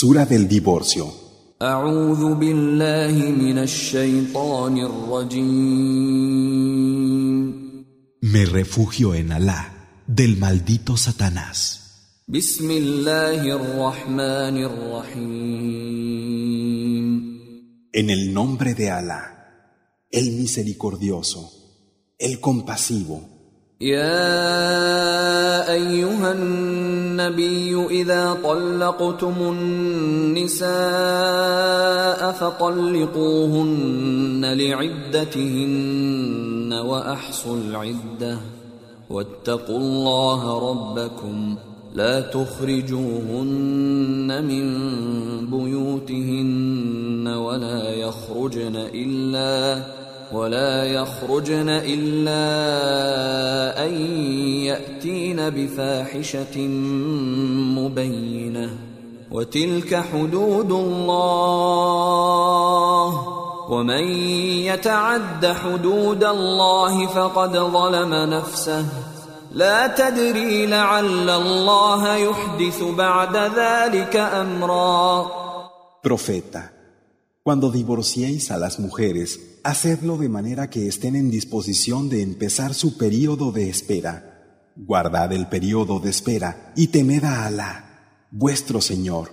Sura del divorcio. Me refugio en Alá del maldito Satanás. En el nombre de Alá, el misericordioso, el compasivo. النبي إذا طلقتم النساء فطلقوهن لعدتهن وأحصوا العدة. واتقوا الله ربكم. لا تخرجوهن من بيوتهن ولا يخرجن إلا ولا يخرجن إلا أن يأتين بفاحشة مبينة. وتلك حدود الله. ومن يتعد حدود الله فقد ظلم نفسه. لا تدري لعل الله يحدث بعد ذلك أمرا. Profeta, cuando divorciéis a las mujeres, hacedlo de manera que estén en disposición de empezar su período de espera. Guardad el período de espera y temed a Alá, vuestro Señor.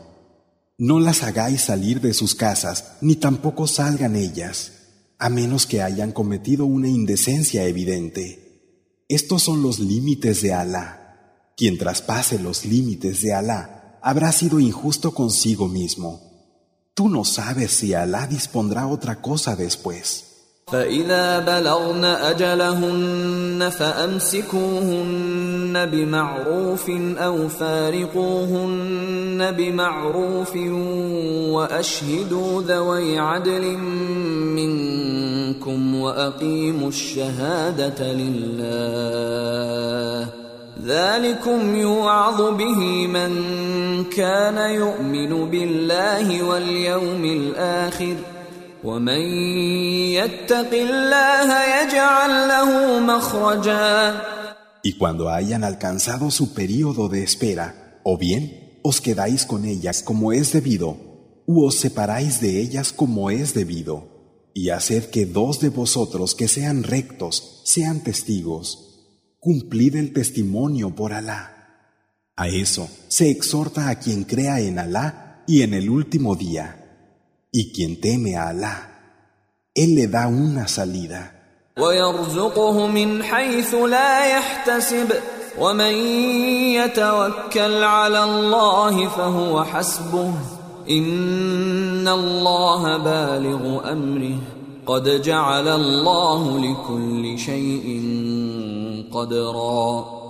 No las hagáis salir de sus casas, ni tampoco salgan ellas, a menos que hayan cometido una indecencia evidente. Estos son los límites de Alá. Quien traspase los límites de Alá habrá sido injusto consigo mismo. Tú no sabes si Alá dispondrá otra cosa después. فإذا بلغن أجلهن فأمسكوهن بمعروف أو فارقوهن بمعروف وأشهدوا ذوي عدل منكم وأقيموا الشهادة لله ذلكم يوعظ به من كان يؤمن بالله واليوم الآخر ومن يتق الله يجعل له مخرجا Y cuando hayan alcanzado su período de espera, o bien os quedáis con ellas como es debido, u os separáis de ellas como es debido, y haced que dos de vosotros que sean rectos sean testigos. Cumplid el testimonio por Alá. A eso se exhorta a quien crea en Alá y en el último día. Y quien teme a Alá, Él le da una salida. ويرزقه من حيث لا يحتسب ومن يتوكل على الله فهو حسبه إن الله بالغ أمره قد جعل الله لكل شيء قدرا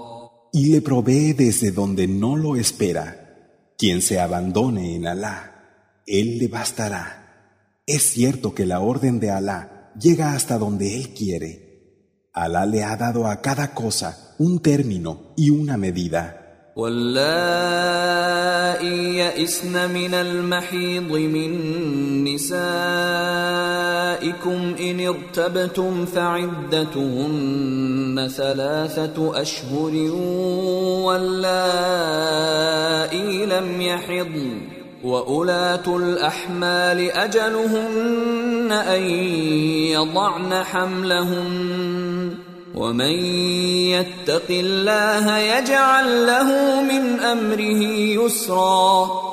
y le provee desde donde no lo espera. Quien se abandone en Alá, Él le bastará. Es cierto que la orden de Alá llega hasta donde Él quiere. Alá le ha dado a cada cosa un término y una medida. واللائي يئسن من المحيض من نسائكم إن ارتبتم فعدتهن ثلاثة أشهر واللائي لم يحضن وأولاة الأحمال أجلهن أن يضعن حملهن ومن يتق الله يجعل له من أمره يسرا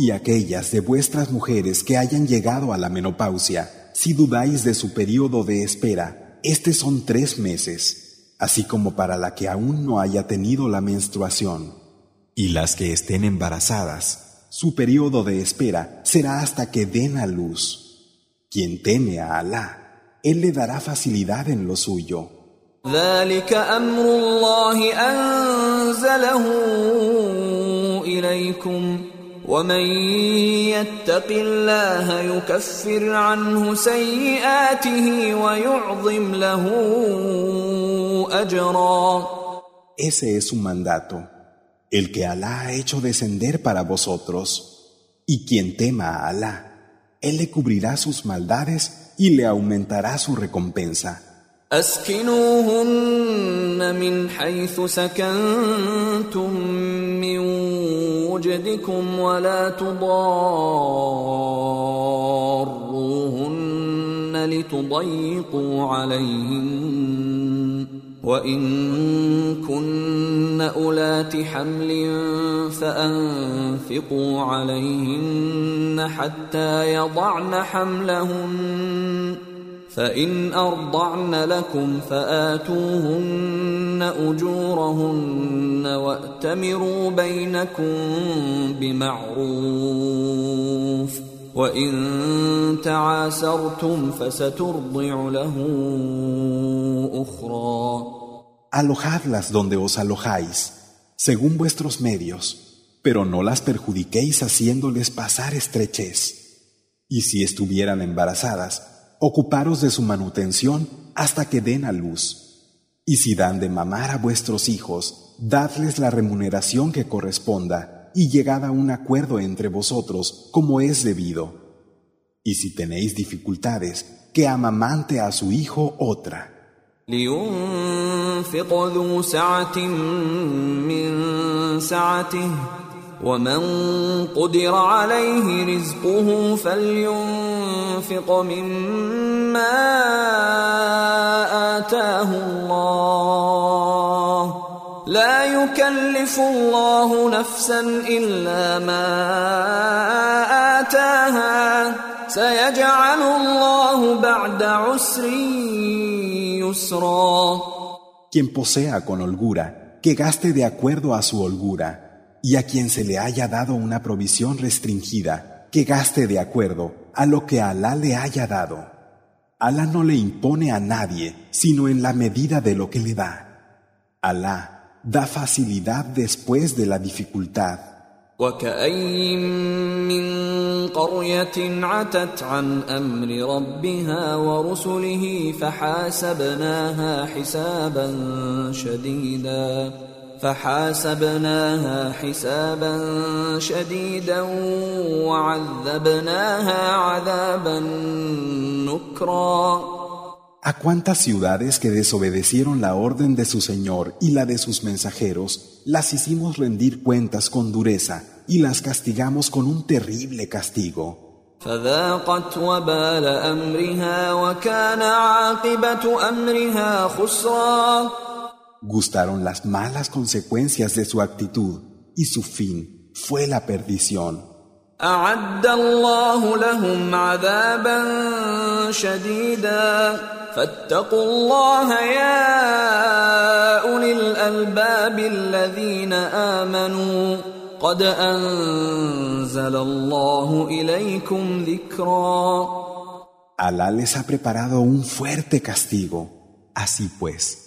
Y aquellas de vuestras mujeres que hayan llegado a la menopausia, si dudáis de su período de espera, estos son tres meses, así como para la que aún no haya tenido la menstruación. Y las que estén embarazadas, su período de espera será hasta que den a luz. Quien teme a Alá, Él le dará facilidad en lo suyo. ذلك أمر الله أنزله إليكم ومن يتق الله يكفر عنه سيئاته ويعظم له أجرا Ese es su mandato, el que Alá ha hecho descender para vosotros. Y quien tema a Alá, Él le cubrirá sus maldades y le aumentará su recompensa. أسكنوهن من حيث سكنتم من وجدكم ولا تضاروهن لتضيقوا عليهن. وإن كن أولات حمل فأنفقوا عليهن حتى يضعن حملهن. فان ارضعن لكم فاتوهن اجورهن واتمروا بينكم بمعروف وان تعاسرتم فسترضع له اخرى Alojadlas donde os alojáis, según vuestros medios, pero no las perjudiquéis haciéndoles pasar estrechez. Y si estuvieran embarazadas, ocuparos de su manutención hasta que den a luz. Y si dan de mamar a vuestros hijos, dadles la remuneración que corresponda y llegad a un acuerdo entre vosotros como es debido. Y si tenéis dificultades, que amamante a su hijo otra. ومن قدر عليه رزقه فلينفق مما آتاه الله. لا يكلف الله نفسا إلا ما آتاها. سيجعل الله بعد عسر يسرا. Quien posea con holgura, que gaste de acuerdo a su holgura, y a quien se le haya dado una provisión restringida, que gaste de acuerdo a lo que Alá le haya dado. Alá no le impone a nadie, sino en la medida de lo que le da. Alá da facilidad después de la dificultad. وكأين من قرية عتت عن أمر ربها ورسله فحاسبناها حسابا شديدا فحاسبناها حسابا شديدا وعذبناها عذابا نكرا ¿A cuántas ciudades que desobedecieron la orden de su Señor y la de sus mensajeros, las hicimos rendir cuentas con dureza y las castigamos con un terrible castigo? فذاقت وبال أمرها وكان عاقبة أمرها خسرا Gustaron las malas consecuencias de su actitud y su fin fue la perdición. أعد الله لهم عذابا شديدا فاتقوا الله يا أولي الألباب الذين آمنوا قد أنزل الله إليكم ذكرا Alá les ha preparado un fuerte castigo. Así pues,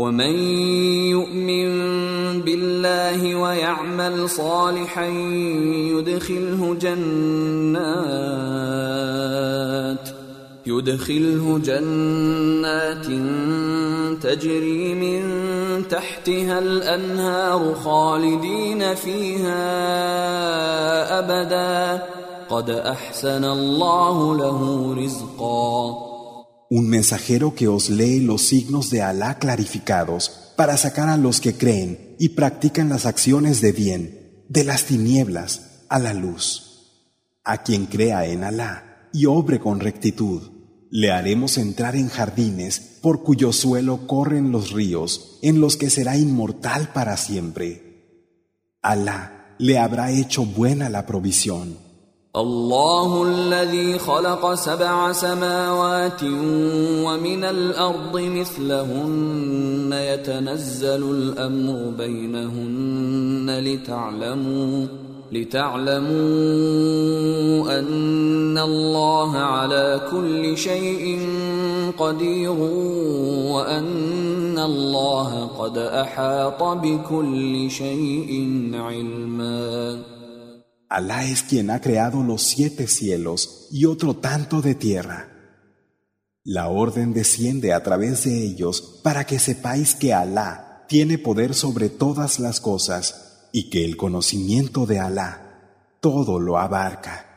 ومن يؤمن بالله ويعمل صالحا يدخله جنات يدخله جنات تجري من تحتها الأنهار خالدين فيها أبدا. قد أحسن الله له رزقا. Un mensajero que os lee los signos de Alá clarificados para sacar a los que creen y practican las acciones de bien de las tinieblas a la luz. A quien crea en Alá y obre con rectitud, le haremos entrar en jardines por cuyo suelo corren los ríos, en los que será inmortal para siempre. Alá le habrá hecho buena la provisión. الله الذي خلق سبع سماوات ومن الأرض مثلهن يتنزل الأمر بينهن لتعلموا لتعلموا أن الله على كل شيء قدير وأن الله قد أحاط بكل شيء علما Alá es quien ha creado los siete cielos y otro tanto de tierra. La orden desciende a través de ellos para que sepáis que Alá tiene poder sobre todas las cosas y que el conocimiento de Alá todo lo abarca.